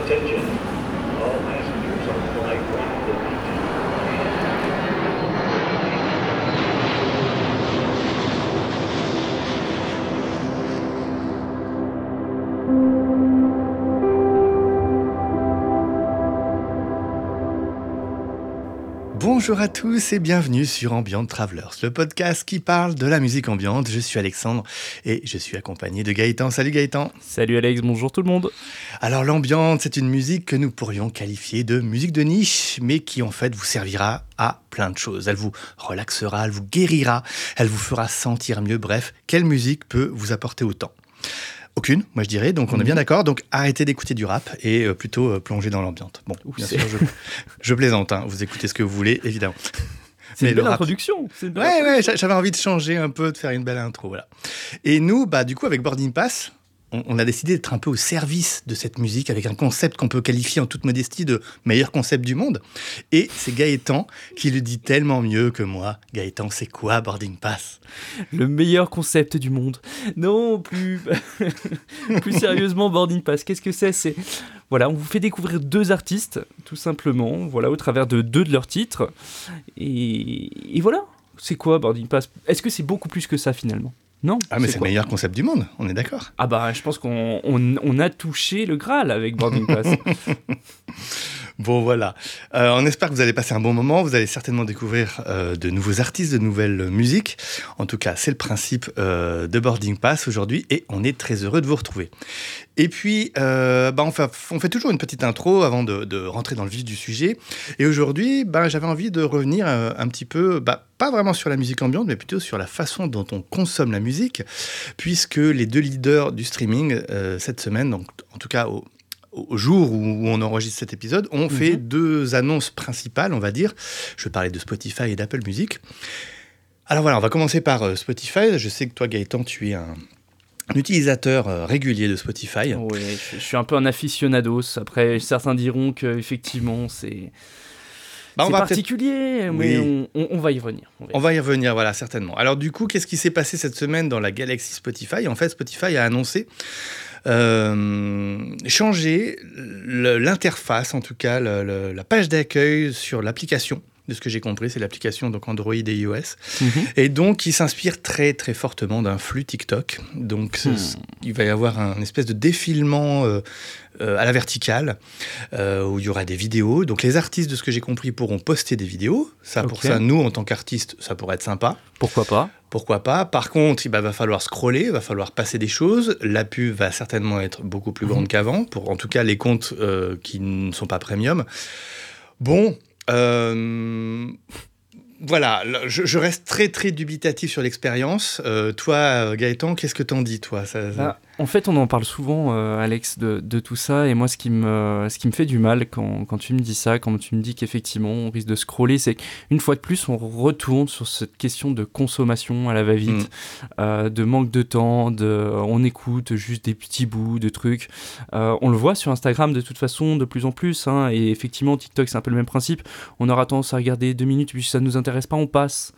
Attention. Bonjour à tous et bienvenue sur Ambient Travelers, le podcast qui parle de la musique ambiante. Je suis Alexandre et je suis accompagné de Gaëtan. Salut Gaëtan. Salut Alex, bonjour tout le monde. Alors l'ambiante, c'est une musique que nous pourrions qualifier de musique de niche, mais qui en fait vous servira à plein de choses. Elle vous relaxera, elle vous guérira, elle vous fera sentir mieux. Bref, quelle musique peut vous apporter autant? Aucune, moi je dirais. Donc on est bien d'accord. Donc arrêtez d'écouter du rap et euh, plutôt euh, plongez dans l'ambiance. Bon, bien sûr, je, je plaisante. hein. Vous écoutez ce que vous voulez, évidemment. C'est Mais une le belle rap- introduction. c'est une belle Ouais, ouais, j'a- j'avais envie de changer un peu, de faire une belle intro, voilà. Et nous, bah, du coup, avec Boarding Pass, on, a décidé d'être un peu au service de cette musique avec un concept qu'on peut qualifier en toute modestie de meilleur concept du monde. Et c'est Gaëtan qui le dit tellement mieux que moi. Gaëtan, c'est quoi Boarding Pass? Le meilleur concept du monde. Non, plus, plus sérieusement, Boarding Pass, qu'est-ce que c'est? C'est voilà, on vous fait découvrir deux artistes, tout simplement, voilà, au travers de deux de leurs titres. Et, et voilà, c'est quoi Boarding Pass? Est-ce que c'est beaucoup plus que ça finalement? Non Ah, mais c'est le meilleur concept du monde, on est d'accord. Ah bah, je pense qu'on on, on a touché le Graal avec Boarding Pass. Bon, voilà. Euh, on espère que vous allez passer un bon moment. Vous allez certainement découvrir euh, de nouveaux artistes, de nouvelles musiques. En tout cas, c'est le principe euh, de Boarding Pass aujourd'hui et on est très heureux de vous retrouver. Et puis, bah, on, fait, toujours une petite intro avant de, rentrer dans le vif du sujet. Et aujourd'hui, bah, j'avais envie de revenir un petit peu, bah, pas vraiment sur la musique ambiante, mais plutôt sur la façon dont on consomme la musique, puisque les deux leaders du streaming cette semaine, donc en tout cas au, au jour où on enregistre cet épisode, ont fait deux annonces principales, on va dire. Je vais parler de Spotify et d'Apple Music. Alors voilà, on va commencer par euh, Spotify. Je sais que toi, Gaëtan, tu es un, un utilisateur euh, régulier de Spotify. Ouais, je, je suis un peu un aficionados. Après, certains diront que effectivement c'est Bah, on c'est particulier, mais Oui. on, on- on va y revenir. on va y On va y revenir, voilà, certainement. Alors du coup, qu'est-ce qui s'est passé cette semaine dans la galaxie Spotify? En fait, Spotify a annoncé euh, changer l'interface, en tout cas la page d'accueil sur l'application. De ce que j'ai compris, c'est l'application donc Android et iOS. Mhm. Et donc, il s'inspire très très fortement d'un flux TikTok. Donc, Hmm. il va y avoir un espèce de défilement euh, euh, à la verticale euh, où il y aura des vidéos. Donc, les artistes, de ce que j'ai compris, pourront poster des vidéos. Ça, pour ça, nous, en tant qu'artistes, ça pourrait être sympa. Pourquoi pas? Pourquoi pas? Par contre, il va falloir scroller, il va falloir passer des choses. La pub va certainement être beaucoup plus grande qu'avant, pour en tout cas les comptes qui ne sont pas premium. Bon, voilà, là, je, reste très très dubitatif sur l'expérience. Euh, toi, euh, Gaëtan, qu'est-ce que t'en dis, toi? Bah, En fait, on en parle souvent, euh, Alex, de, de tout ça. Et moi, ce qui me, ce qui me fait du mal quand, quand tu me dis ça, quand tu me dis qu'effectivement, on risque de scroller, c'est qu'une fois de plus, on retourne sur cette question de consommation à la va-vite, Mm. euh, de manque de temps, de, on écoute juste des petits bouts de trucs. Euh, on le voit sur Instagram de toute façon de plus en plus. hein, et effectivement, TikTok, c'est un peu le même principe. On aura tendance à regarder deux minutes, puis si ça ne nous intéresse pas, on passe.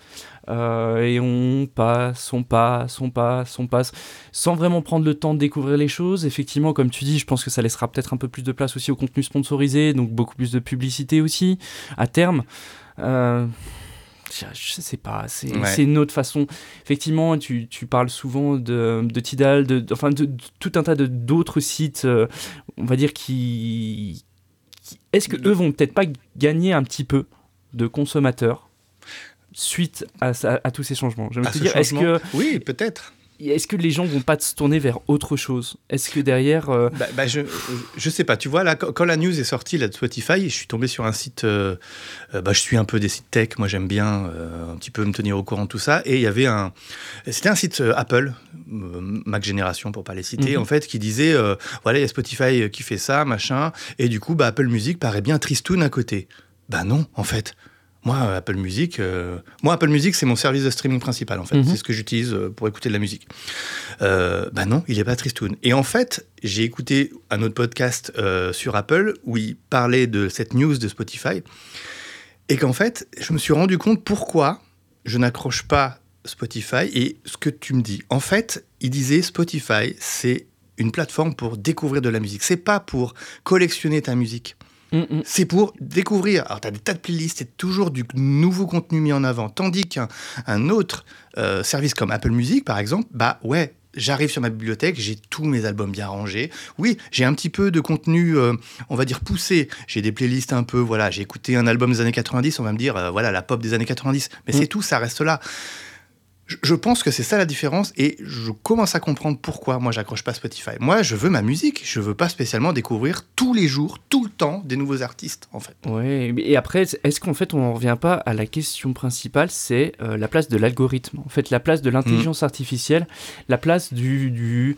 Euh, et on passe, on passe, on passe, on passe, sans vraiment prendre le temps de découvrir les choses. Effectivement, comme tu dis, je pense que ça laissera peut-être un peu plus de place aussi au contenu sponsorisé, donc beaucoup plus de publicité aussi, à terme. Euh, je, sais pas, c'est Ouais. une autre façon. Effectivement, tu, tu parles souvent de, de Tidal, de, de- enfin de, de tout un tas d'autres sites, euh, on va dire, qui... qui- Est-ce que eux vont peut-être pas gagner un petit peu de consommateurs? Suite à, tous ces changements Je ce dire, est-ce que, Oui, peut-être. est que les gens vont pas se tourner vers autre chose? Est-ce que derrière... euh, Bah, bah, je, je sais pas, tu vois, là, quand, quand la news est sortie là, de Spotify, je suis tombé sur un site, euh, euh, bah, je suis un peu des sites tech, moi j'aime bien euh, un petit peu me tenir au courant de tout ça, et il y avait un, c'était un site Apple, Mac Génération pour pas les citer, Mhm. en fait, qui disait, voilà, il y a Spotify qui fait ça, machin, et du coup, bah, Apple Music paraît bien tristoun à côté. Bah non, en fait. Moi, euh, Apple Music, euh, moi, Apple Music, c'est mon service de streaming principal, en fait. Mhm. C'est ce que j'utilise euh, pour écouter de la musique. Euh, bah non, il est pas tristoun. Et en fait, j'ai écouté un autre podcast euh, sur Apple où il parlait de cette news de Spotify et qu'en fait, je me suis rendu compte pourquoi je n'accroche pas Spotify et ce que tu me dis. En fait, il disait Spotify, c'est une plateforme pour découvrir de la musique. C'est pas pour collectionner ta musique. Mm, mm. C'est pour découvrir. Alors, tu as des tas de playlists, c'est toujours du nouveau contenu mis en avant. Tandis qu'un un autre euh, service comme Apple Music, par exemple, bah ouais, j'arrive sur ma bibliothèque, j'ai tous mes albums bien rangés. Oui, j'ai un petit peu de contenu, euh, on va dire, poussé. J'ai des playlists un peu, voilà, j'ai écouté un album des années 90, on va me dire, euh, voilà, la pop des années 90. Mais Mm. c'est tout, ça reste là. Je- pense que c'est ça la différence et je commence à comprendre pourquoi moi j'accroche pas Spotify. Moi je veux ma musique, je veux pas spécialement découvrir tous les jours, tout le temps des nouveaux artistes en fait. Ouais, et après, est-ce qu'en fait on en revient pas à la question principale, c'est euh, la place de l'algorithme, en fait la place de l'intelligence artificielle, la place du, du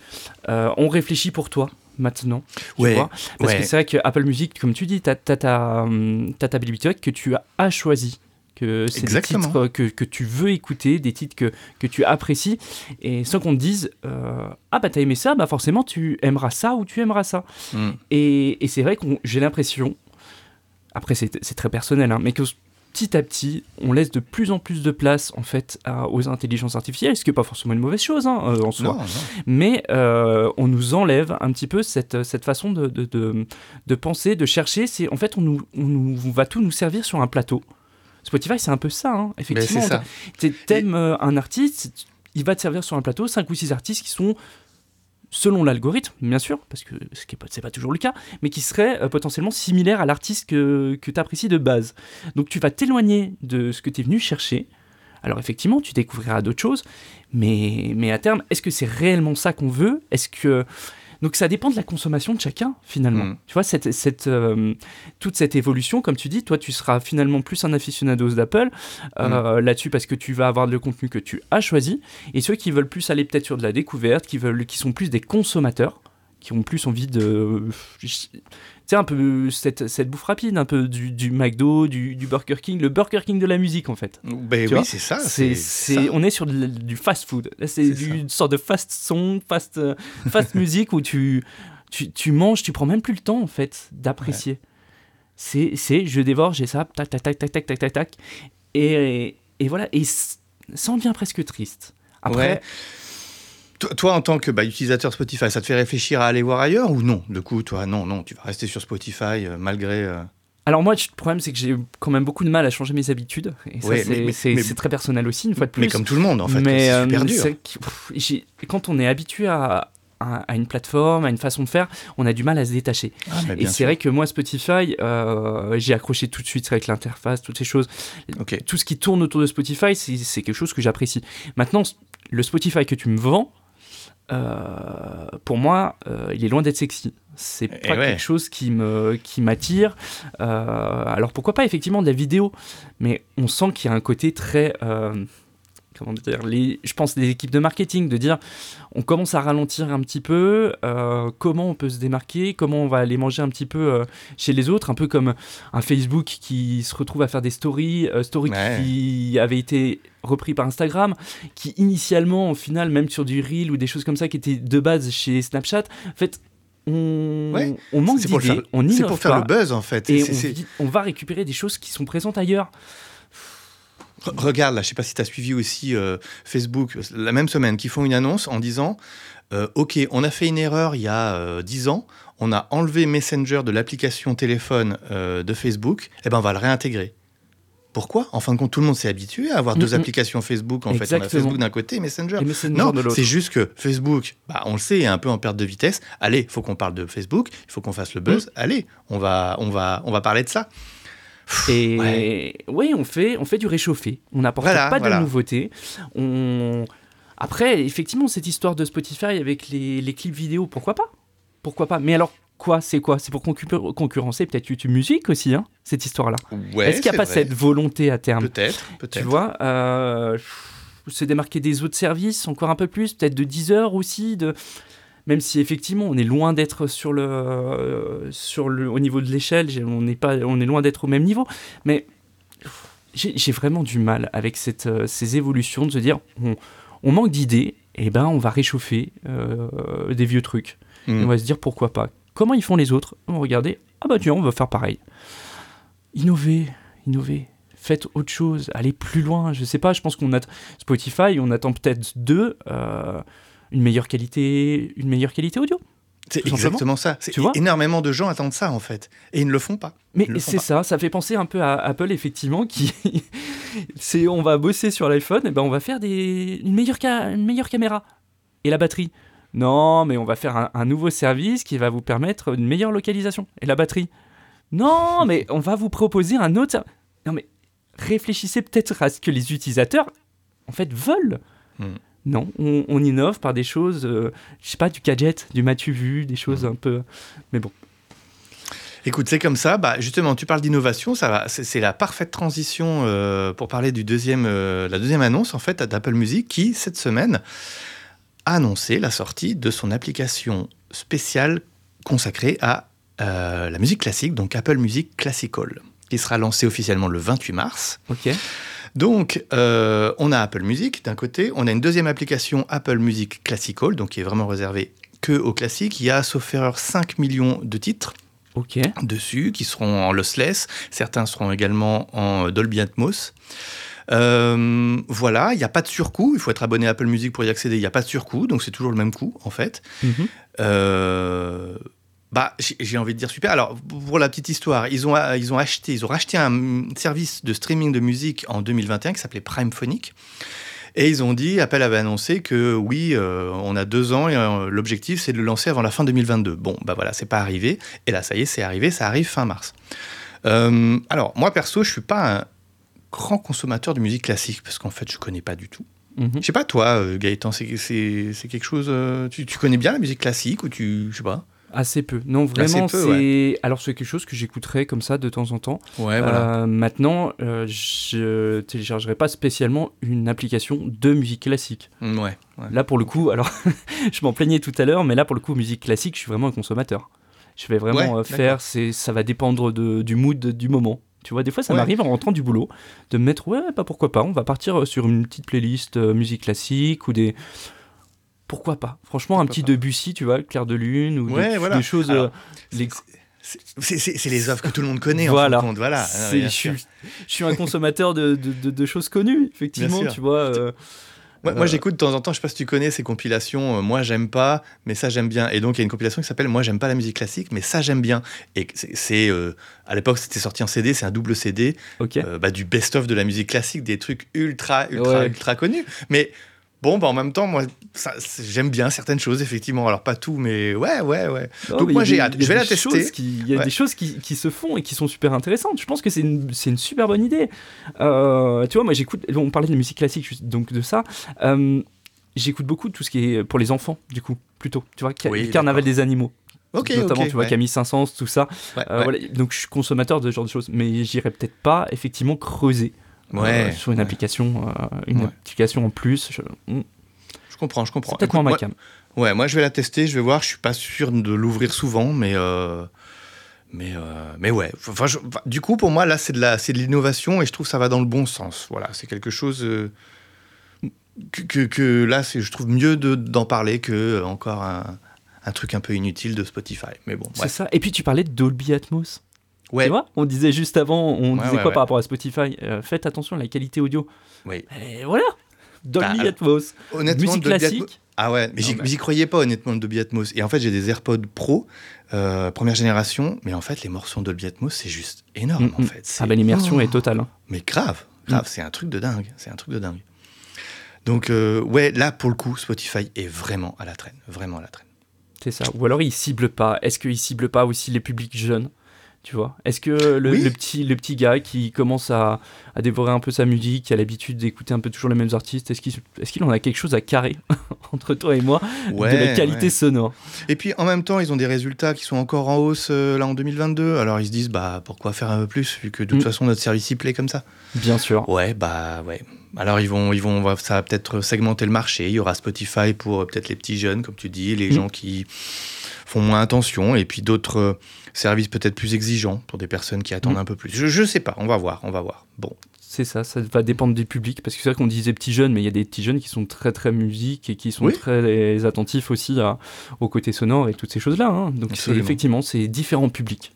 euh, on réfléchit pour toi maintenant, tu Ouais, vois Parce ouais. que c'est vrai que Apple Music, comme tu dis, t'as as ta, hum, ta bibliothèque que tu as, as choisi. Que c'est des titres que, que tu veux écouter, des titres que, que tu apprécies, et sans qu'on te dise euh, Ah bah t'as aimé ça, bah forcément tu aimeras ça ou tu aimeras ça. Mm. Et, et c'est vrai que j'ai l'impression, après c'est c'est très personnel, hein, mais que petit à petit, on laisse de plus en plus de place en fait à- aux intelligences artificielles, ce qui n'est pas forcément une mauvaise chose hein, euh, en soi, Non, non. mais euh, on nous enlève un petit peu cette, cette façon de, de, de- de penser, de chercher. C'est en fait on, nous, on, nous- on va tout nous servir sur un plateau. Spotify, c'est un peu ça, hein, Mais effectivement. c'est ça. Tu T'aimes euh, un artiste, il va te servir sur un plateau, 5 ou 6 artistes qui sont, selon l'algorithme, bien sûr, parce que ce n'est pas toujours le cas, mais qui seraient euh, potentiellement similaires à l'artiste que, que tu apprécies de base. Donc tu vas t'éloigner de ce que tu es venu chercher. Alors effectivement, tu découvriras d'autres choses, mais, mais à terme, est-ce que c'est réellement ça qu'on veut? Est-ce que... Donc ça dépend de la consommation de chacun, finalement. Mm. Tu vois, cette, cette, euh, toute cette évolution, comme tu dis, toi, tu seras finalement plus un aficionados d'Apple euh, là-dessus parce que tu vas avoir le contenu que tu as choisi. Et ceux qui veulent plus aller peut-être sur de la découverte, qui, veulent, qui sont plus des consommateurs, qui ont plus envie de... Sais, un peu cette, cette bouffe rapide, un peu du, du McDo, du, du Burger King, le Burger King de la musique, en fait. Ben Tu oui, c'est ça. C'est, on est sur de du fast food. C'est, une sorte de fast song, fast, euh, fast musique où tu, tu, tu manges, tu prends même plus le temps en fait d'apprécier. C'est, c'est je dévore, j'ai ça, tac, tac, tac, tac, tac, tac, tac, tac. Et, et voilà, et ça en devient presque triste. Après, Ouais. Toi, en tant que bah, utilisateur Spotify, ça te fait réfléchir à aller voir ailleurs ou non Du coup, toi, non, non, tu vas rester sur Spotify euh, malgré. euh, alors moi, le problème c'est que j'ai quand même beaucoup de mal à changer mes habitudes. Et ça, Ouais, c'est, très personnel aussi, une fois de plus. Mais comme tout le monde, en fait, mais c'est super euh, dur. pff, j'ai- quand on est habitué à, une plateforme, à une façon de faire, on a du mal à se détacher. Ah, Et c'est vrai que moi, Spotify, euh, j'ai accroché tout de suite avec l'interface, toutes ces choses. Tout ce qui tourne autour de Spotify, c'est quelque chose que j'apprécie. Maintenant, le Spotify que tu me vends, euh, pour moi, euh, il est loin d'être sexy. C'est Et pas ouais. quelque chose qui me qui m'attire. Euh, alors pourquoi pas effectivement de la vidéo, mais on sent qu'il y a un côté très comment dire, les, je pense des équipes de marketing, de dire on commence à ralentir un petit peu, comment on peut se démarquer, comment on va aller manger un petit peu chez les autres, un peu comme un Facebook qui se retrouve à faire des stories, stories Ouais. qui avaient été repris par Instagram, qui initialement, au final, même sur du reel ou des choses comme ça, qui étaient de base chez Snapchat, en fait, on, Ouais. on manque d'idées, on c'est pour faire pas, le buzz, en fait. et on, va récupérer des choses qui sont présentes ailleurs. Re- Regarde, là, je sais pas si tu as suivi aussi euh, Facebook, la même semaine, qui font une annonce en disant euh, Ok, on a fait une erreur il y a euh, 10 ans, on a enlevé Messenger de l'application téléphone euh, de Facebook, et ben on va le réintégrer. Pourquoi? En fin de compte, tout le monde s'est habitué à avoir deux Mhm. applications Facebook. En fait, on a. Facebook d'un côté et Messenger. Et Messenger Non, de l'autre. c'est juste que Facebook, bah, on le sait, est un peu en perte de vitesse. Allez, il faut qu'on parle de Facebook, il faut qu'on fasse le Mm. buzz. Allez, on va, on, va, on va parler de ça. Et Ouais. oui, on fait, on fait du réchauffé. On n'apporte Voilà, pas voilà. de nouveautés. On... Après, effectivement, cette histoire de Spotify avec les, les clips vidéo, pourquoi pas? Pourquoi pas? Mais alors, quoi C'est quoi? C'est pour concur- concurrencer peut-être YouTube Music aussi, hein, cette histoire-là. Ouais, Est-ce qu'il n'y a pas vrai. cette volonté à terme? Peut-être, peut-être. Tu vois euh, Se démarquer des autres services encore un peu plus, peut-être de Deezer aussi, de... même si effectivement on est loin d'être sur le, euh, sur le, au niveau de l'échelle, on n'est pas, on est loin d'être au même niveau, mais j'ai vraiment du mal avec cette, euh, ces évolutions de se dire on, on manque d'idées, et ben on va réchauffer euh, des vieux trucs. Mm. Et on va se dire pourquoi pas. Comment ils font les autres On va regarder, ah bah tiens, on va faire pareil. Innover, innover. Faites autre chose, allez plus loin. Je sais pas, je pense qu'on a Spotify, on attend peut-être d'eux euh, une meilleure qualité, une meilleure qualité audio. C'est exactement ça. Tu vois énormément de gens attendent ça en fait, et ils ne le font pas. Mais Ils c'est ça, ça fait penser un peu à Apple effectivement qui c'est on va bosser sur l'iPhone et ben on va faire des une meilleure ca- une meilleure caméra et la batterie. Non, mais on va faire un, un nouveau service qui va vous permettre une meilleure localisation et la batterie. Non, mais on va vous proposer un autre Non mais réfléchissez peut-être à ce que les utilisateurs en fait veulent. Hmm. Non, on, on innove par des choses, euh, je sais pas, du gadget, du matu vu, des choses un peu. Mais bon, Écoute, c'est comme ça. Bah, justement, tu parles d'innovation, ça va. C'est la parfaite transition euh, pour parler du deuxième, euh, la deuxième annonce en fait d'Apple Music, qui cette semaine annoncé la sortie de son application spéciale consacrée à euh, la musique classique, donc Apple Music Classical, qui sera lancée officiellement le 28 mars. ok. Donc, euh, on a Apple Music d'un côté, on a une deuxième application Apple Music Classical, donc qui est vraiment réservée que aux classiques. Il y a, sauf erreur, 5 millions de titres dessus, qui seront en lossless. Certains seront également en Dolby Atmos. Euh, voilà, il n'y a pas de surcoût. Il faut être abonné à Apple Music pour y accéder. Il n'y a pas de surcoût, donc c'est toujours le même coût en fait. Mhm. Euh, bah, j'ai j'ai envie de dire super. Alors, pour la petite histoire, ils ont, ils ont acheté, ils ont racheté un service de streaming de musique en 2021 qui s'appelait Prime Phonic. Et ils ont dit, Apple avait annoncé que oui, euh, on a deux ans et euh, l'objectif c'est de le lancer avant la fin 2022. Bon, bah voilà, c'est pas arrivé. Et là, ça y est, c'est arrivé, ça arrive fin mars. Euh, alors, moi perso, je suis pas un grand consommateur de musique classique parce qu'en fait, je connais pas du tout. Mhm. Je sais pas, toi, euh, Gaëtan, c'est quelque chose. euh, tu, tu connais bien la musique classique ou tu. Je sais pas? Assez peu. Non, vraiment, c'est. Alors, c'est quelque chose que j'écouterais comme ça de temps en temps. Ouais, Euh, maintenant, euh, je téléchargerai pas spécialement une application de musique classique. Mm, ouais. ouais. Là, pour le coup, alors, je m'en plaignais tout à l'heure, mais là, pour le coup, musique classique, je suis vraiment un consommateur. Je vais vraiment Ouais, faire, c'est, ça va dépendre de, du mood du moment. Tu vois, des fois, ça Ouais. m'arrive en rentrant du boulot de me mettre, ouais, pas pourquoi pas, on va partir euh, sur une petite playlist euh, musique classique ou des. Pourquoi pas Franchement, un petit pas. Debussy, tu vois, Clair de Lune ou Ouais, des, voilà. des choses. Alors, les- C'est- les œuvres que tout le monde connaît Voilà. en fin de compte. Voilà. Ah, je, suis, je suis un consommateur de, de, de- de choses connues, effectivement, tu vois. euh, Moi, moi, Euh, j'écoute de temps en temps, je sais pas si tu connais ces compilations, euh, moi j'aime pas, mais ça j'aime bien. Et donc il y a une compilation qui s'appelle Moi j'aime pas la musique classique, mais ça j'aime bien. Et c'est- euh, à l'époque c'était sorti en CD, c'est un double CD, bah, du best-of de la musique classique, des trucs ultra, ultra, Ouais. ultra connus. Mais bon, bah, en même temps, moi j'aime bien certaines choses, effectivement. Alors pas tout, mais ouais, ouais, ouais. Non, Donc moi, j'ai hâte. Je vais la des tester. qui- Il y a Ouais. des choses qui, qui se font et qui sont super intéressantes. Je pense que c'est une, c'est une super bonne idée. Euh, tu vois, moi j'écoute, on parlait de musique classique, donc de ça. Euh, j'écoute beaucoup tout ce qui est pour les enfants, du coup, plutôt. Tu vois, ca- Oui, carnaval des animaux. Ok, notamment, tu vois, ouais. Camille Saint-Saëns, tout ça. Ouais, Euh, ouais. voilà. Donc je suis consommateur de ce genre de choses, mais j'irai peut-être pas effectivement creuser Ouais, sur une ouais. application, euh, une Ouais. application en plus. Je- hmm, Je comprends, je comprends. Peut-être moins ma moi- cam. Ouais, moi je vais la tester, je vais voir. Je suis pas sûr de l'ouvrir souvent, mais euh, mais euh, mais ouais. Enfin, je- enfin, du coup, pour moi là, c'est de la c'est de l'innovation et je trouve que ça va dans le bon sens. Voilà, c'est quelque chose euh, que, que, que là, c'est je trouve mieux de- d'en parler que euh, encore un, un truc un peu inutile de Spotify. Mais bon, C'est ça. Et puis tu parlais de Dolby Atmos. Ouais. Tu vois, on disait juste avant, on Ouais, disait ouais, quoi par rapport à Spotify Euh, Faites attention à la qualité audio. Oui. Et voilà Dolby Bah, Atmos. Honnêtement, Musique Dolby classique. Atmos- Ah ouais, mais j'y j'y croyais pas honnêtement Dolby Atmos. Et en fait, j'ai des AirPods Pro euh, première génération, mais en fait, les morceaux de Dolby Atmos, c'est juste énorme Mm, en mm. fait. Ah bah l'immersion Oh. est totale. hein. Mais grave, grave, c'est un truc de dingue, c'est un truc de dingue. Donc euh, ouais, là pour le coup, Spotify est vraiment à la traîne, vraiment à la traîne. C'est ça. Ou alors il cible pas. Est-ce qu'il cible pas aussi les publics jeunes? Tu vois Est-ce que le, Oui. le petit, le petit gars qui commence à, à dévorer un peu sa musique, qui a l'habitude d'écouter un peu toujours les mêmes artistes, est-ce qu'il est qu'il en a quelque chose à carrer entre toi et moi de la qualité ouais. sonore? Et puis en même temps, ils ont des résultats qui sont encore en hausse euh, là en 2022. Alors ils se disent bah pourquoi faire un peu plus vu que de toute Mm. façon notre service y plaît comme ça? Bien sûr. Ouais, bah ouais. Alors ils vont ils vont ça va peut-être segmenter le marché, il y aura Spotify pour euh, peut-être les petits jeunes comme tu dis, les Mm. gens qui font moins attention et puis d'autres euh, services peut-être plus exigeants pour des personnes qui attendent Mm. un peu plus. Je, je sais pas, on va voir, on va voir. Bon. C'est ça, ça va dépendre des publics. Parce que c'est vrai qu'on disait petits jeunes, mais il y a des petits jeunes qui sont très très musique et qui sont Oui. très attentifs aussi à- au côté sonore et toutes ces choses-là. hein. Donc effectivement. effectivement, c'est différents publics.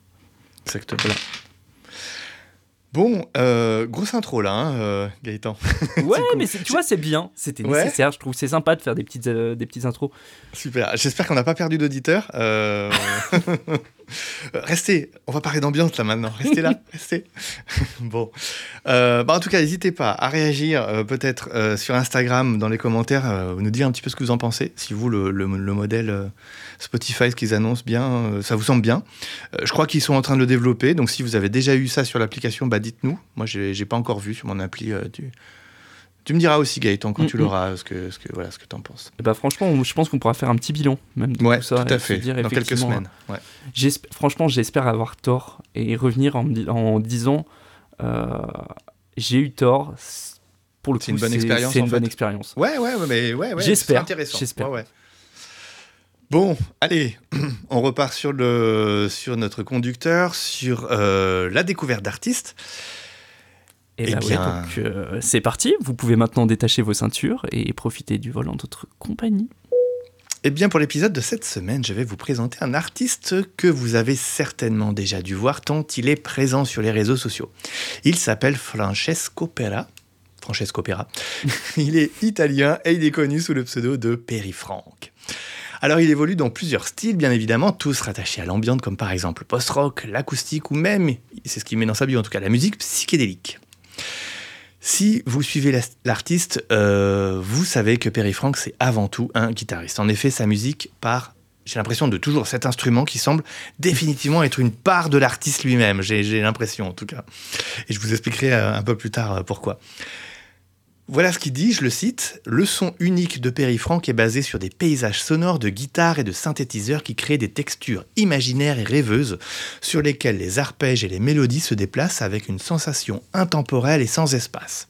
Exactement. Voilà. Bon, euh, grosse intro là, hein, euh, Gaëtan. Ouais, cool. mais tu vois, c'est bien. C'était Ouais. nécessaire. Je trouve c'est sympa de faire des petites, euh, des petites intros. Super. J'espère qu'on n'a pas perdu d'auditeurs. Euh, restez. On va parler d'ambiance là maintenant. Restez là. restez. bon. Euh, bah, en tout cas, n'hésitez pas à réagir euh, peut-être euh, sur Instagram dans les commentaires, nous dire un petit peu ce que vous en pensez. Si vous, le, le- le modèle Spotify, ce qu'ils annoncent bien, ça vous semble bien. Je crois qu'ils sont en train de le développer. Donc si vous avez déjà eu ça sur l'application, bah, dites-nous. Moi, j'ai j'ai pas encore vu sur mon appli. euh, tu... me diras aussi, Gaëtan, quand tu Mm, mm. l'auras, ce que, ce que, voilà, ce que tu en penses. Et bah franchement, je pense qu'on pourra faire un petit bilan même de Ouais, tout ça. tout à fait. dire, Dans quelques semaines. Ouais. Franchement, j'espère avoir tort et revenir en, disant euh, j'ai eu tort. Pour le coup, C'est une bonne expérience, C'est bonne expérience. Ouais, ouais, ouais, mais ouais, ouais. J'espère, intéressant. j'espère. Ouais. Bon, allez, on repart sur, le, sur notre conducteur, sur euh, la découverte d'artistes. Et Eh bah ouais, bien- donc euh, c'est parti. Vous pouvez maintenant détacher vos ceintures et profiter du vol en notre compagnie. Eh bien, pour l'épisode de cette semaine, je vais vous présenter un artiste que vous avez certainement déjà dû voir tant il est présent sur les réseaux sociaux. Il s'appelle Francesco Pera. Francesco Pera. il est italien et il est connu sous le pseudo de Perifranc. Alors, il évolue dans plusieurs styles, bien évidemment, tous rattachés à l'ambiance, comme par exemple le post-rock, l'acoustique ou même, c'est ce qu'il met dans sa bio en tout cas, la musique psychédélique. Si vous suivez la- l'artiste, euh, vous savez que Perry Frank, c'est avant tout un guitariste. En effet, sa musique part, j'ai l'impression, de toujours cet instrument qui semble définitivement être une part de l'artiste lui-même. J'ai j'ai l'impression, en tout cas. Et je vous expliquerai euh, un peu plus tard euh, pourquoi. Voilà ce qu'il dit, je le cite. Le son unique de Perry Frank est basé sur des paysages sonores de guitares et de synthétiseurs qui créent des textures imaginaires et rêveuses sur lesquelles les arpèges et les mélodies se déplacent avec une sensation intemporelle et sans espace.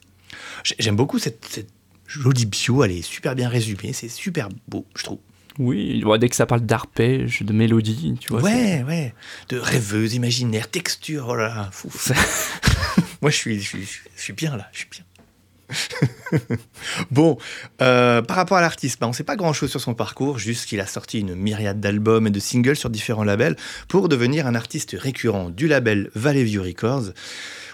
J'ai- J'aime beaucoup cette, cette jolie bio, elle est super bien résumée, c'est super beau, je trouve. Oui, dès que ça parle d'arpège, de mélodie, tu vois. ouais, ouais, de rêveuse, imaginaire, texture, oh là là, fou. Moi, je suis, je, suis, je suis bien là, je suis bien. bon, euh, par rapport à l'artiste, bah, on ne sait pas grand-chose sur son parcours, juste qu'il a sorti une myriade d'albums et de singles sur différents labels pour devenir un artiste récurrent du label Valley View Records,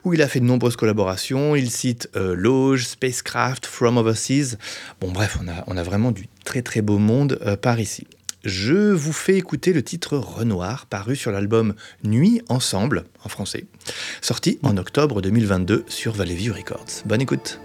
où il a fait de nombreuses collaborations. Il cite euh, Loge, Spacecraft, From Overseas. Bon, bref, on a, vraiment du très très beau monde euh, par ici. Je vous fais écouter le titre Renoir, paru sur l'album Nuit Ensemble, en français, sorti en octobre 2022 sur Valley View Records. Bonne écoute.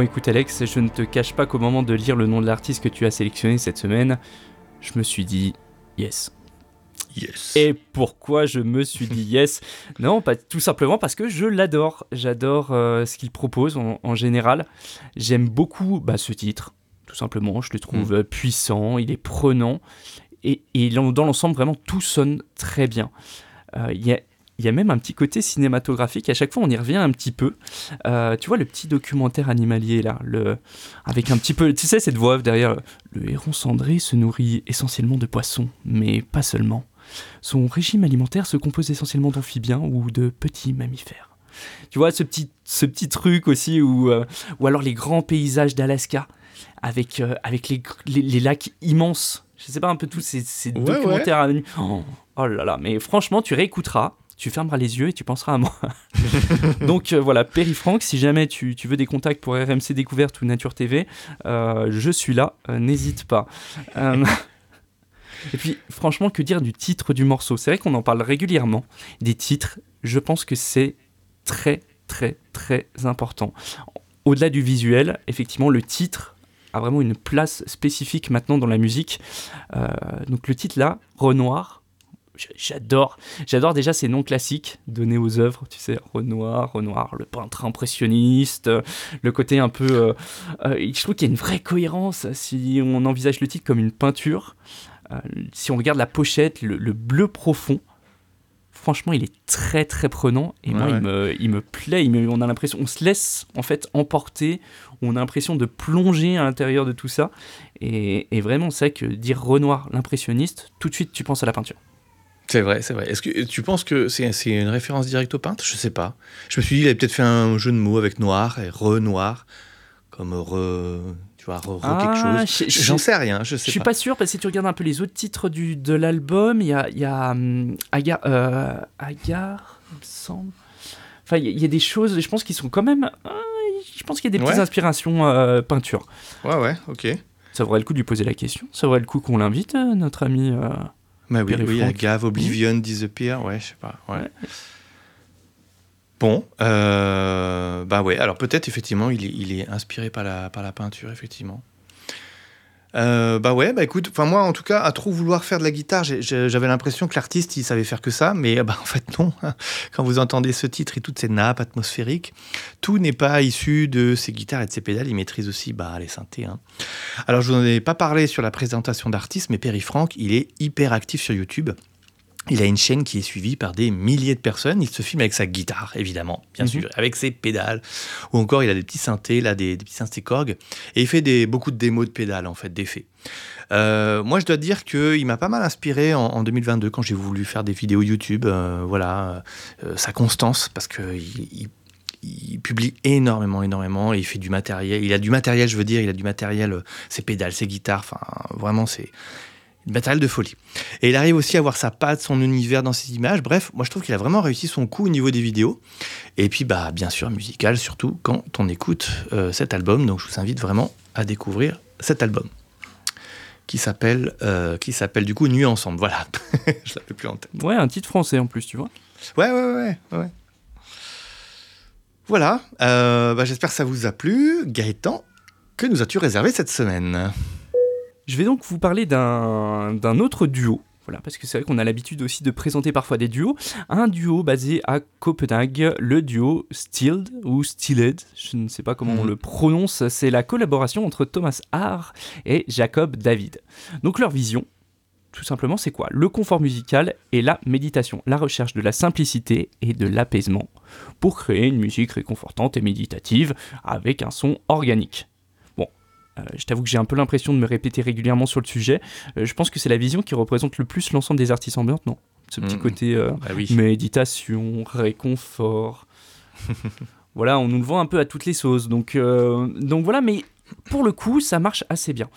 Bon écoute Alex, je ne te cache pas qu'au moment de lire le nom de l'artiste que tu as sélectionné cette semaine, je me suis dit yes. Yes. Et pourquoi je me suis dit yes? Non, pas tout simplement parce que je l'adore. J'adore euh, ce qu'il propose en, en général. J'aime beaucoup bah, ce titre, tout simplement. Je le trouve euh, puissant, il est prenant. Et, et dans dans l'ensemble, vraiment, tout sonne très bien. Euh, Il y a il y a même un petit côté cinématographique. À chaque fois, on y revient un petit peu. Euh, tu vois le petit documentaire animalier là, le... avec un petit peu, tu sais, cette voix derrière. Le héron cendré se nourrit essentiellement de poissons, mais pas seulement. Son régime alimentaire se compose essentiellement d'amphibiens ou de petits mammifères. Tu vois ce petit, ce petit truc aussi, ou euh, ou alors les grands paysages d'Alaska avec, euh, avec les, les, les lacs immenses. Je sais pas un peu tous ces, ces Ouais, documentaires à nu. Oh, oh là là, mais franchement, tu réécouteras, tu fermeras les yeux et tu penseras à moi. Donc euh, voilà, Perry Franck, si jamais tu, veux des contacts pour RMC Découverte ou Nature TV, euh, je suis là, euh, n'hésite pas. Euh, Et puis, franchement, que dire du titre du morceau? C'est vrai qu'on en parle régulièrement. Des titres, je pense que c'est très, très, très important. Au-delà du visuel, effectivement, le titre a vraiment une place spécifique maintenant dans la musique. Donc le titre là, Renoir, j'adore. J'adore déjà ces noms classiques donnés aux œuvres, tu sais, Renoir, Renoir, le peintre impressionniste, euh, le côté un peu... euh, euh, je trouve qu'il y a une vraie cohérence si on envisage le titre comme une peinture. Euh, si on regarde la pochette, le, le bleu profond, franchement, il est très très prenant et moi, Ouais, il me, il me plaît. il me- on a l'impression, on se laisse en fait emporter, on a l'impression de plonger à l'intérieur de tout ça. Et, et vraiment, c'est vrai que dire Renoir, l'impressionniste, tout de suite, tu penses à la peinture. C'est vrai, c'est vrai. Est-ce que tu penses que c'est c'est une référence directe au peintre? Je sais pas. Je me suis dit, il avait peut-être fait un jeu de mots avec noir et re-noir, comme re. Tu vois, re, re Ah, quelque chose. je- je- J'en sais rien, je sais Je suis pas. pas sûr parce que si tu regardes un peu les autres titres du, de l'album, il y a, il y a Agar, euh, Agar, il me semble. Enfin, il y, a- il y a des choses, je pense, qui sont quand même. euh, je pense qu'il y a des petites Ouais. inspirations euh, peinture. Ouais, ouais, ok. Ça vaudrait le coup de lui poser la question. Ça vaudrait le coup qu'on l'invite, euh, notre ami. Bah oui, oui. Agave, Oblivion, Disappear, ouais, je sais pas. Ouais. Ouais. Bon, euh, bah ouais, alors peut-être effectivement il est, il est inspiré par la, par la peinture, effectivement. Euh, bah ouais, bah écoute, enfin moi en tout cas, à trop vouloir faire de la guitare, j'avais l'impression que l'artiste il savait faire que ça, mais bah en fait non. Quand vous entendez ce titre et toutes ces nappes atmosphériques, tout n'est pas issu de ses guitares et de ses pédales, il maîtrise aussi bah, les synthés. hein. Alors je vous en ai pas parlé sur la présentation d'artiste, mais Perry Franck, il est hyper actif sur YouTube. Il a une chaîne qui est suivie par des milliers de personnes. Il se filme avec sa guitare, évidemment, bien Mhm. sûr, avec ses pédales. Ou encore, il a des petits synthés, là, des, des petits synthés Korg. Et il fait des, beaucoup de démos de pédales, en fait, d'effets. Euh, moi, je dois dire qu'il m'a pas mal inspiré en, en 2022 quand j'ai voulu faire des vidéos YouTube. euh, voilà, euh, sa constance, parce qu'il il, il publie énormément, énormément. Et il fait du matériel. Il a du matériel, je veux dire, il a du matériel, ses pédales, ses guitares. Enfin, vraiment, c'est du matériel de folie. Et il arrive aussi à avoir sa patte, son univers dans ses images. Bref, moi je trouve qu'il a vraiment réussi son coup au niveau des vidéos. Et puis, bah, bien sûr, musical, surtout quand on écoute euh, cet album. Donc je vous invite vraiment à découvrir cet album qui s'appelle, euh, qui s'appelle du coup Nuit ensemble. Voilà, je l'avais plus en tête. Ouais, un titre français en plus, tu vois. Ouais, ouais, ouais, ouais. ouais. Voilà, euh, bah, j'espère que ça vous a plu. Gaëtan, que nous as-tu réservé cette semaine? Je vais donc vous parler d'un autre duo. Voilà, parce que c'est vrai qu'on a l'habitude aussi de présenter parfois des duos. Un duo basé à Copenhague, le duo Stilled ou Stilled, je ne sais pas comment on Mhm. le prononce. C'est la collaboration entre Thomas Haar et Jacob David. Donc leur vision, tout simplement, c'est quoi? Le confort musical et la méditation, la recherche de la simplicité et de l'apaisement pour créer une musique réconfortante et méditative avec un son organique. Euh, je t'avoue que j'ai un peu l'impression de me répéter régulièrement sur le sujet. Euh, je pense que c'est la vision qui représente le plus l'ensemble des artistes ambiantes, non? Ce petit Mhm. côté euh, Bah oui. méditation, réconfort. voilà, on nous le vend un peu à toutes les sauces. Donc, euh, donc voilà, mais pour le coup, ça marche assez bien.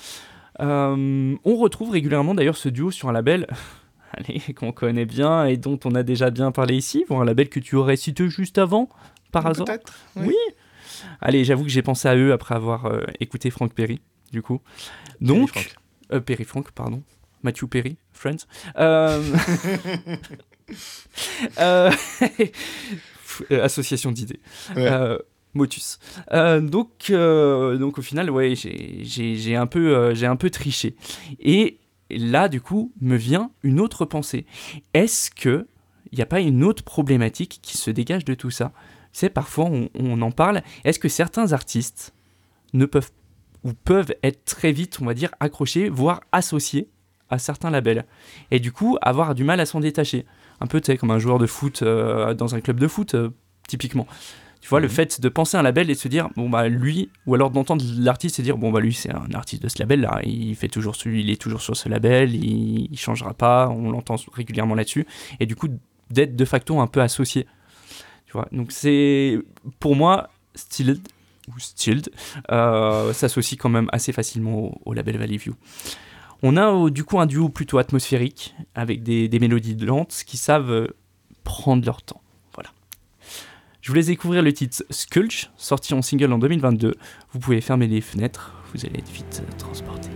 Euh, on retrouve régulièrement d'ailleurs ce duo sur un label allez, qu'on connaît bien et dont on a déjà bien parlé ici, voire un label que tu aurais cité juste avant, par hasard? Peut-être. Oui. Allez, j'avoue que j'ai pensé à eux après avoir euh, écouté Frank Perry, du coup. Donc, Perry euh, Perry Frank, pardon. Matthew Perry, Friends. Euh, Association d'idées. Ouais. Motus. Euh, donc, euh, donc au final, ouais, j'ai- un, peu, euh, j'ai un peu triché. Et là, du coup, me vient une autre pensée. Est-ce que il n'y a pas une autre problématique qui se dégage de tout ça? C'est parfois on, on en parle. Est-ce que certains artistes ne peuvent ou peuvent être très vite, on va dire, accrochés, voire associés à certains labels, et du coup avoir du mal à s'en détacher? Un peu, comme un joueur de foot euh, dans un club de foot, euh, typiquement. Tu vois, le Mhm. fait de penser à un label et de se dire, bon, bah, lui, ou alors d'entendre l'artiste et dire, bon, bah, lui, c'est un artiste de ce label-là, il, fait toujours, celui- il est toujours sur ce label, il, il changera pas, on l'entend régulièrement là-dessus, et du coup, d'être de facto un peu associé. Donc c'est, pour moi, Stilled, ou Stilled, euh, s'associe quand même assez facilement au, label Valley View. On a euh, du coup un duo plutôt atmosphérique, avec des, mélodies lentes qui savent euh, prendre leur temps. Voilà. Je vous laisse découvrir le titre Skulch, sorti en single en 2022. Vous pouvez fermer les fenêtres, vous allez être vite transporté.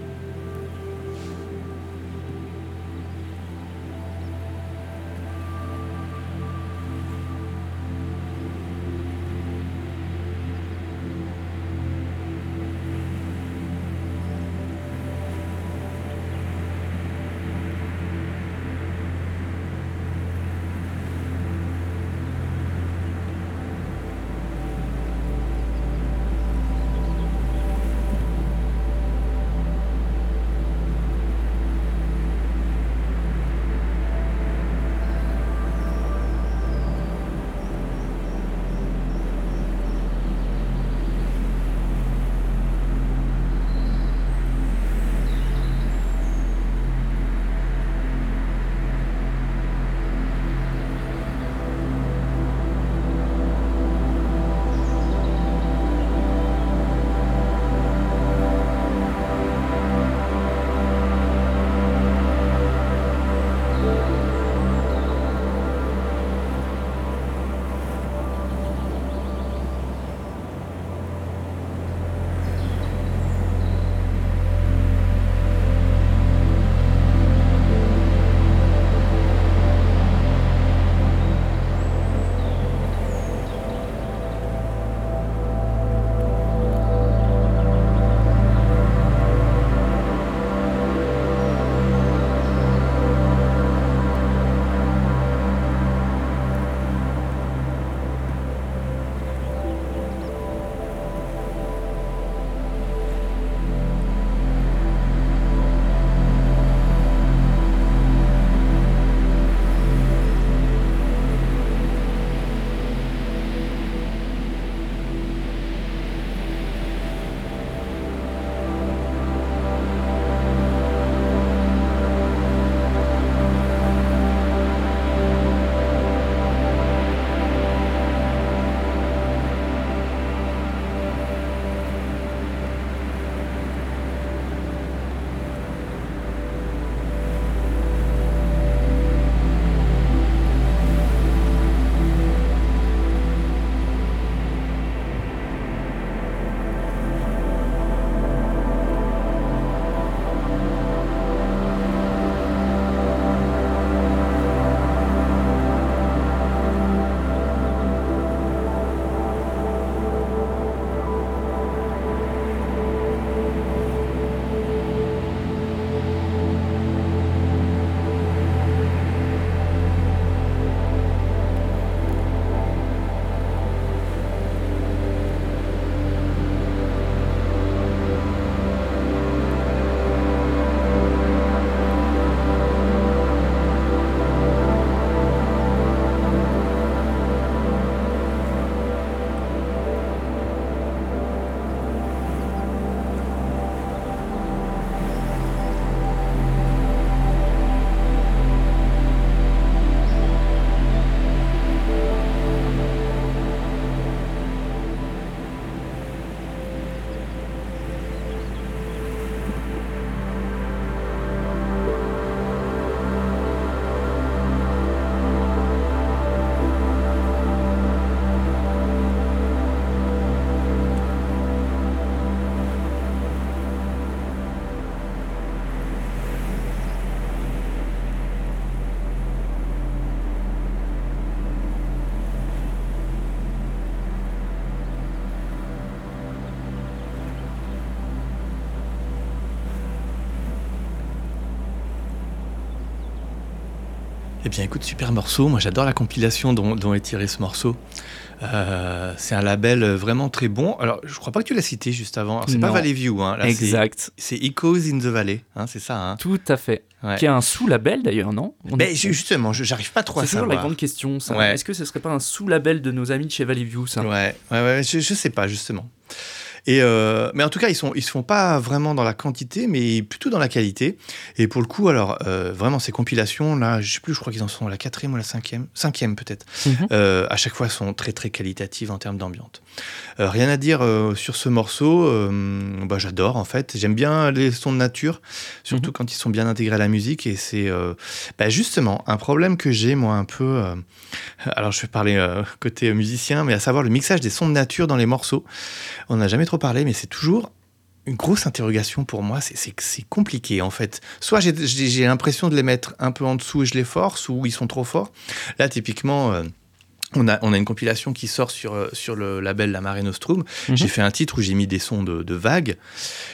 Eh bien, écoute, super morceau. Moi, j'adore la compilation dont, dont est tiré ce morceau. Euh, c'est un label vraiment très bon. Alors, je crois pas que tu l'as cité juste avant. C'est pas. Valley View. Hein. Là, exact. C'est Echoes in the Valley. Hein, c'est ça. Hein. Tout à fait. Ouais. Qui est un sous-label d'ailleurs, non? On Ben, est- ju- justement, j'arrive pas trop à C'est toujours la savoir. grande question. Ouais. Est-ce que ce serait pas un sous-label de nos amis de chez Valley View, ça? Ouais, ouais, ouais, je, je sais pas justement. Et euh, mais en tout cas, ils ils se font pas vraiment dans la quantité, mais plutôt dans la qualité. Et pour le coup, alors euh, vraiment ces compilations là, je sais plus, je crois qu'ils en sont à la quatrième ou la cinquième, cinquième peut-être. Mhm. Euh, à chaque fois, sont très très qualitatives en termes d'ambiance. Euh, rien à dire euh, sur ce morceau. euh, bah, j'adore en fait. J'aime bien les sons de nature, surtout quand ils sont bien intégrés à la musique. Et c'est bah, justement un problème que j'ai moi un peu. alors je vais parler côté musicien, mais à savoir le mixage des sons de nature dans les morceaux. On n'a jamais trop parlé, mais c'est toujours une grosse interrogation pour moi. C'est- compliqué en fait. Soit j'ai- l'impression de les mettre un peu en dessous et je les force, ou ils sont trop forts. Là, typiquement. euh, on a, on a une compilation qui sort sur, euh, sur le label La Mare Nostrum. Mhm. J'ai fait un titre où j'ai mis des sons de, de vagues.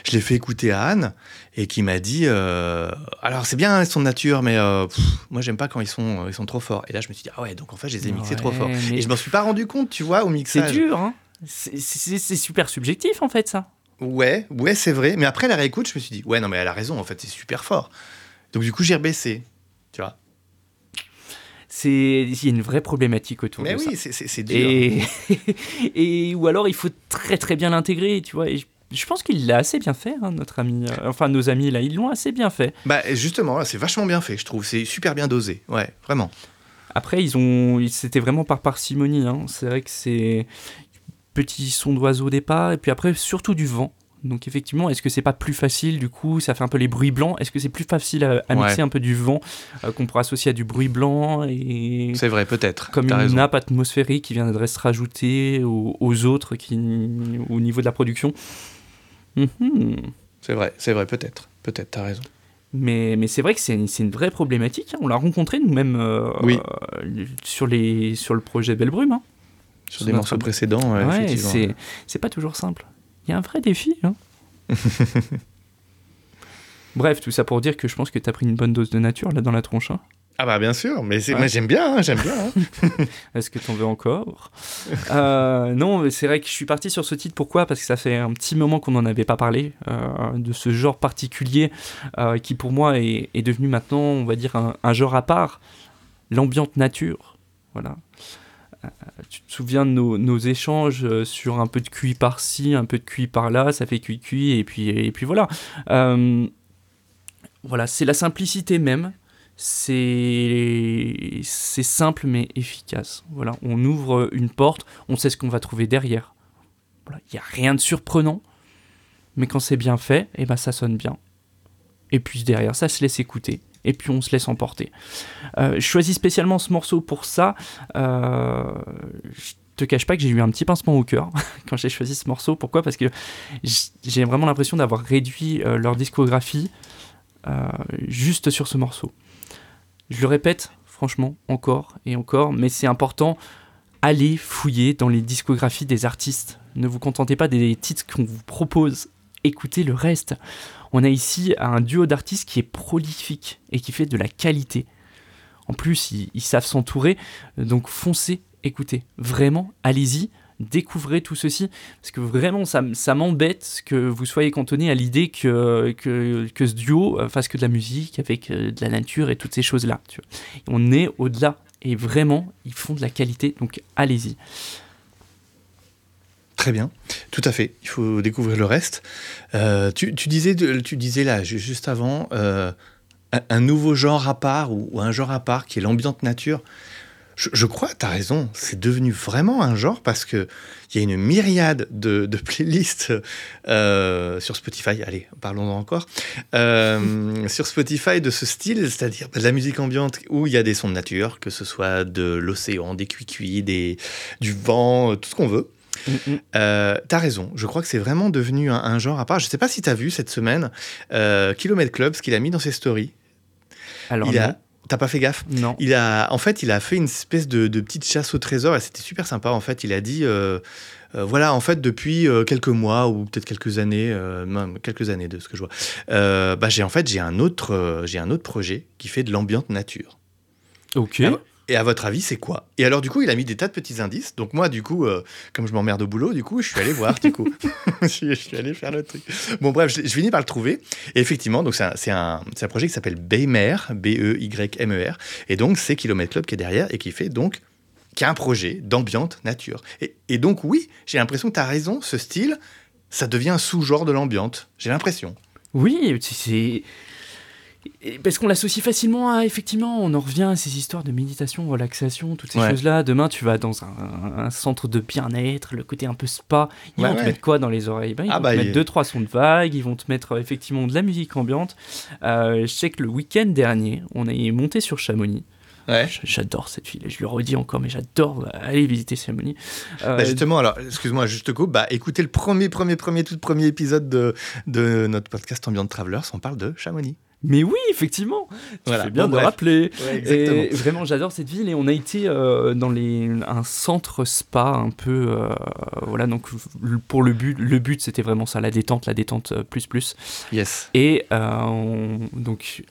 Je l'ai fait écouter à Anne et qui m'a dit euh, Alors, c'est bien les sons de nature, mais euh, pff, moi, j'aime pas quand ils sont, ils sont trop forts. Et là, je me suis dit Ah ouais, donc en fait, je les ai mixés trop Ouais, fort. mais Et je m'en suis pas rendu compte, tu vois, au C'est mixage. dur, hein C'est- C'est c'est super subjectif, en fait, ça. Ouais, ouais, c'est vrai. Mais après la réécoute, je me suis dit Ouais, non, mais elle a raison, en fait, c'est super fort. Donc, du coup, j'ai rebaissé. Tu vois C'est il y a une vraie problématique autour Mais de oui, ça. c'est- c'est c'est dur. Et... et ou alors il faut très très bien l'intégrer, tu vois. Et je, je pense qu'il l'a assez bien fait, hein, notre ami. euh, enfin, nos amis là, ils l'ont assez bien fait. Bah, justement, c'est vachement bien fait, je trouve. C'est super bien dosé. Ouais, vraiment. Après, ils ont, c'était vraiment par parcimonie. hein. C'est vrai que c'est petit son d'oiseau au départ, et puis après surtout du vent. Donc effectivement, est-ce que c'est pas plus facile du coup Ça fait un peu les bruits blancs? Est-ce que c'est plus facile à, à Ouais. mixer un peu du vent euh, qu'on pourrait associer à du bruit blanc et C'est vrai, peut-être. comme une raison. nappe atmosphérique qui viendrait se rajouter aux, aux autres qui, au niveau de la production? Mhm. C'est vrai, c'est vrai, peut-être. Peut-être, t'as raison. Mais, mais c'est vrai que c'est une, vraie problématique. hein. On l'a rencontré nous-mêmes euh, Oui. euh, sur, les, sur le projet Belle Brume. hein. Sur Sur des morceaux précédents, ouais, Ouais, c'est pas toujours simple. Il y a un vrai défi. hein. Bref, tout ça pour dire que je pense que tu as pris une bonne dose de nature là dans la tronche. hein. Ah bah bien sûr, mais, c'est- Ouais. mais j'aime bien, hein, j'aime bien. hein. Est-ce que t'en veux encore? Euh, Non, mais c'est vrai que je suis parti sur ce titre. Pourquoi? Parce que ça fait un petit moment qu'on n'en avait pas parlé euh, de ce genre particulier euh, qui, pour moi, est, est devenu maintenant, on va dire, un, un genre à part, l'ambiante nature. Voilà. Tu te souviens de nos, échanges euh, sur un peu de cuit par-ci, un peu de cuit par-là, ça fait cuit-cuit, et puis, et puis voilà. Euh, voilà, c'est la simplicité même c'est simple mais efficace. Voilà, on ouvre une porte, on sait ce qu'on va trouver derrière. Il y a rien de surprenant, mais quand c'est bien fait, et ben ça sonne bien. Et puis derrière, ça se laisse écouter. Et puis on se laisse emporter. Euh, je choisis spécialement ce morceau pour ça. Euh, je te cache pas que j'ai eu un petit pincement au cœur quand j'ai choisi ce morceau. Pourquoi? Parce que j'ai vraiment l'impression d'avoir réduit euh, leur discographie juste sur ce morceau. Je le répète, franchement, encore et encore, mais c'est important. Allez fouiller dans les discographies des artistes. Ne vous contentez pas des titres qu'on vous propose. Écoutez le reste. On a ici un duo d'artistes qui est prolifique et qui fait de la qualité. En plus, ils, savent s'entourer. Donc foncez, écoutez. Vraiment, allez-y. Découvrez tout ceci. Parce que vraiment, ça, m'embête que vous soyez cantonné à l'idée que, que, ce duo euh, fasse que de la musique avec euh, de la nature et toutes ces choses-là. On est au-delà. Et vraiment, ils font de la qualité. Donc allez-y. Très bien, tout à fait. Il faut découvrir le reste. Euh, tu, disais, tu disais là, ju- juste avant, euh, un, nouveau genre à part ou, un genre à part qui est l'ambiante nature. Je, crois, tu as raison, c'est devenu vraiment un genre parce qu'il y a une myriade de, playlists euh, sur Spotify. Allez, parlons-en encore. Euh, sur Spotify de ce style, c'est-à-dire de la musique ambiante où il y a des sons de nature, que ce soit de l'océan, des cuicuis, des, du vent, tout ce qu'on veut. Euh, t'as raison, je crois que c'est vraiment devenu un, un genre à part. Je sais pas si t'as vu cette semaine euh, Kilomètre Club, ce qu'il a mis dans ses stories. Alors, il a, t'as pas fait gaffe? Non. Il a, en fait, il a fait une espèce de, de petite chasse au trésor et c'était super sympa. En fait, il a dit, euh, euh, voilà, en fait, depuis euh, quelques mois ou peut-être quelques années, même quelques années de ce que je vois, bah, j'ai en fait j'ai un autre, j'ai un autre projet qui fait de l'ambiante nature. Ok. Et à votre avis, c'est quoi? Et alors, du coup, il a mis des tas de petits indices. Donc, moi, du coup, euh, comme je m'emmerde au boulot, du coup, je suis allé voir, du coup. je, suis, je suis allé faire le truc. Bon, bref, je, je finis par le trouver. Et effectivement, donc c'est un, un, un projet qui s'appelle Baymer, B-E-Y-M-E-R. Et donc, c'est Kilomètre Club qui est derrière et qui fait donc. qui a un projet d'ambiante nature. Et, et donc, oui, j'ai l'impression que tu as raison, ce style, ça devient un sous-genre de l'ambiante. J'ai l'impression. Oui, c'est- Parce qu'on l'associe facilement à, effectivement, on en revient à ces histoires de méditation, relaxation, toutes ces Ouais. choses-là. Demain, tu vas dans un, un centre de bien-être, le côté un peu spa. Ils Ouais, vont te ouais. mettre quoi dans les oreilles? Ben, Ils Ah vont bah, te mettre il- deux, trois sons de vagues, ils vont te mettre euh, effectivement de la musique ambiante. Euh, je sais que le week-end dernier, on est monté sur Chamonix. Ouais. J'adore cette ville, je le redis encore, mais j'adore aller visiter Chamonix. Euh, Bah justement, alors, excuse-moi, juste coupe. Bah, écoutez le premier, premier, premier, tout premier épisode de, de notre podcast Ambient Travelers. On parle de Chamonix. Mais oui, effectivement, tu Voilà. fais bien Bon, de bref. rappeler. Ouais, exactement. Et vraiment, j'adore cette ville et on a été euh, dans les, un centre spa un peu. euh, voilà, donc pour le but, le but c'était vraiment ça, la détente, la détente euh, plus plus. Yes. Et euh, on- donc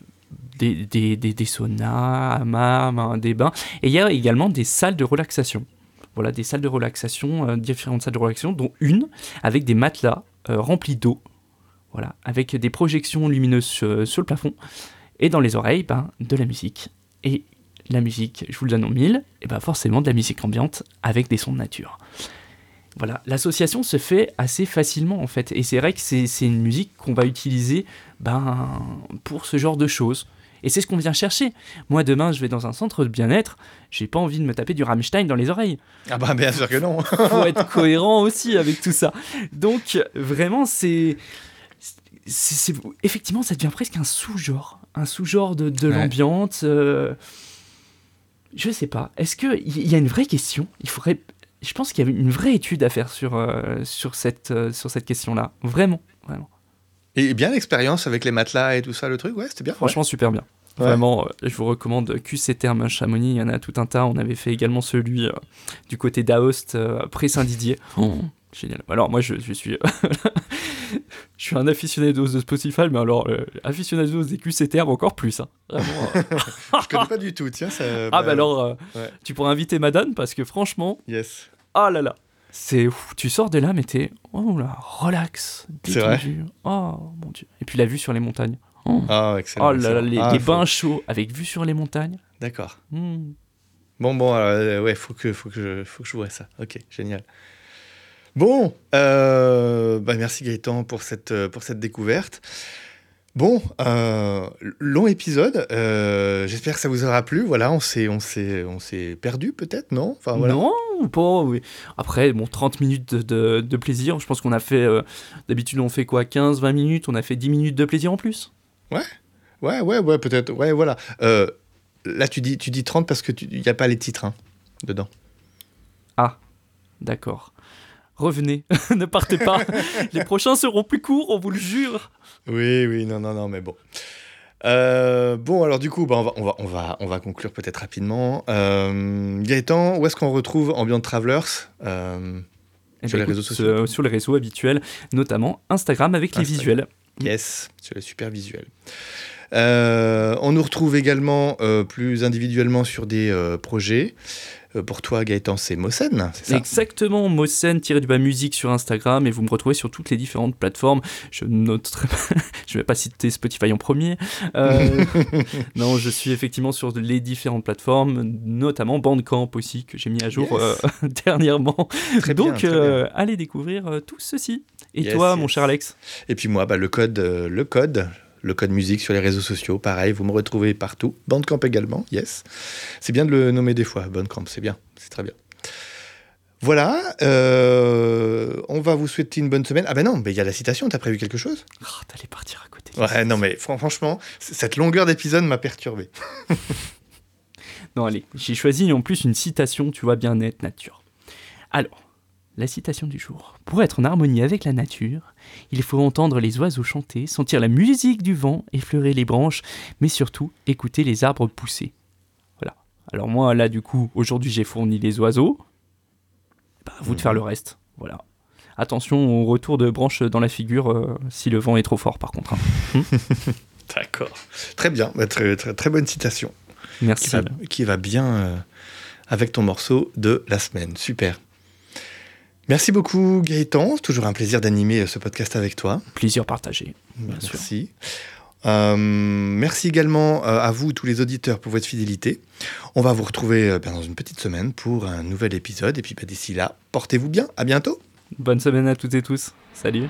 des, des, des, des saunas, hammams, hein, des bains. Et il y a également des salles de relaxation. Voilà, des salles de relaxation, différentes salles de relaxation, dont une avec des matelas remplis d'eau. Voilà, avec des projections lumineuses sur, sur le plafond. Et dans les oreilles, ben, de la musique. Et la musique, je vous le donne en mille, et ben forcément de la musique ambiante avec des sons de nature. Voilà, l'association se fait assez facilement en fait. Et c'est vrai que c'est c'est une musique qu'on va utiliser ben, pour ce genre de choses. Et c'est ce qu'on vient chercher. Moi, demain, je vais dans un centre de bien-être, j'ai pas envie de me taper du Rammstein dans les oreilles. Ah bah bien sûr que non. Faut être cohérent aussi avec tout ça. Donc, vraiment, c'est. C'est- c'est- Effectivement, ça devient presque un sous-genre. Un sous-genre de, de Ouais. l'ambiance. euh, Je sais pas. Est-ce qu'il y y a une vraie question? Il faudrait. Je pense qu'il y a une vraie étude à faire sur, euh, sur cette, euh, sur cette question-là. Vraiment, vraiment. Et bien l'expérience avec les matelas et tout ça, le truc, ouais, c'était bien. Franchement, super bien. Ouais. Vraiment, euh, je vous recommande QC Terme Chamonix. Il y en a tout un tas. On avait fait également celui euh, du côté d'Aoste, euh, après Saint-Didier. Oh, génial. Alors, moi, je, je suis. je suis un aficionado de Spotify, mais alors, euh, aficionado des QC Terme encore plus. hein. Vraiment. euh. Je connais pas du tout, tiens. Ça, ah, bah alors, euh, ouais. tu pourrais inviter Madame parce que franchement, Yes. ah là là. C'est tu sors de là, mais t'es oh là, relax, C'est vrai détendu. Oh mon dieu. Et puis la vue sur les montagnes. Oh, Ah, excellent. Oh là là, les, Ah, les faut- bains chauds avec vue sur les montagnes. D'accord. Hmm. Bon, bon, euh, ouais, faut que, faut que, je, faut que je vois ça. Ok, génial. Bon, euh, bah merci Gaëtan pour cette, euh, pour cette découverte. Bon, euh, long épisode. euh, J'espère que ça vous aura plu. Voilà, on s'est, on s'est, on s'est perdu peut-être, non? Enfin voilà. Non, pas. Oui. Après, bon, 30 minutes de, de- plaisir. Je pense qu'on a fait. euh, D'habitude, on fait quoi? 15, 20 minutes? On a fait 10 minutes de plaisir en plus? Ouais, ouais, ouais, peut-être. Ouais, voilà. Là, tu dis, tu dis 30 parce que il n'y a pas les titres hein, dedans. D'accord. Revenez, ne partez pas. les prochains seront plus courts, on vous le jure. Oui, oui, non, non, non, mais bon. Euh, bon, alors du coup, bah, on, va, on, va, on, va, on va conclure peut-être rapidement. Euh, Gaëtan, où est-ce qu'on retrouve Ambient Travelers Euh, Eh Sur ben, les réseaux sociaux. Sur les réseaux habituels, notamment Instagram avec les visuels. Yes, sur les super visuels. On nous retrouve également plus individuellement sur des projets. Euh, pour toi, Gaëtan, c'est Mosen, c'est ça? Exactement, Mosen tiré du bas musique sur Instagram et vous me retrouvez sur toutes les différentes plateformes. Je noterai je vais pas citer Spotify en premier. Euh, non, je suis effectivement sur les différentes plateformes, notamment Bandcamp aussi que j'ai mis à jour Yes. euh, dernièrement. Très bien, Donc très euh, allez découvrir tout ceci. Et Yes, toi, mon cher Alex? Et puis moi, bah, le code, le code, le code musique sur les réseaux sociaux, pareil, vous me retrouvez partout. Bandcamp également, yes. C'est bien de le nommer des fois, Bandcamp, c'est bien, c'est très bien. Voilà, euh, on va vous souhaiter une bonne semaine. Ah ben non, mais il y a la citation, t'as prévu quelque chose? Oh, T'allais partir à côté. Ouais, non mais fran- franchement, cette longueur d'épisode m'a perturbé. Non, allez, j'ai choisi en plus une citation, tu vois, bien-être, nature. Alors, la citation du jour. Pour être en harmonie avec la nature, il faut entendre les oiseaux chanter, sentir la musique du vent, effleurer les branches, mais surtout écouter les arbres pousser. Voilà. Alors moi, là, du coup, aujourd'hui, j'ai fourni les oiseaux. Bah, à vous de faire le reste. Voilà. Attention au retour de branches dans la figure euh, si le vent est trop fort, par contre. hein. D'accord. Très bien, bah, très, très, très bonne citation. qui Merci. va, qui va bien euh, avec ton morceau de la semaine. Super. Merci beaucoup Gaëtan, c'est toujours un plaisir d'animer euh, ce podcast avec toi. Plaisir partagé. Bien sûr. Merci. Euh, merci également euh, à vous, tous les auditeurs, pour votre fidélité. On va vous retrouver ben, dans une petite semaine pour un nouvel épisode. Et puis ben, d'ici là, portez-vous bien. À bientôt. Bonne semaine à toutes et tous. Salut.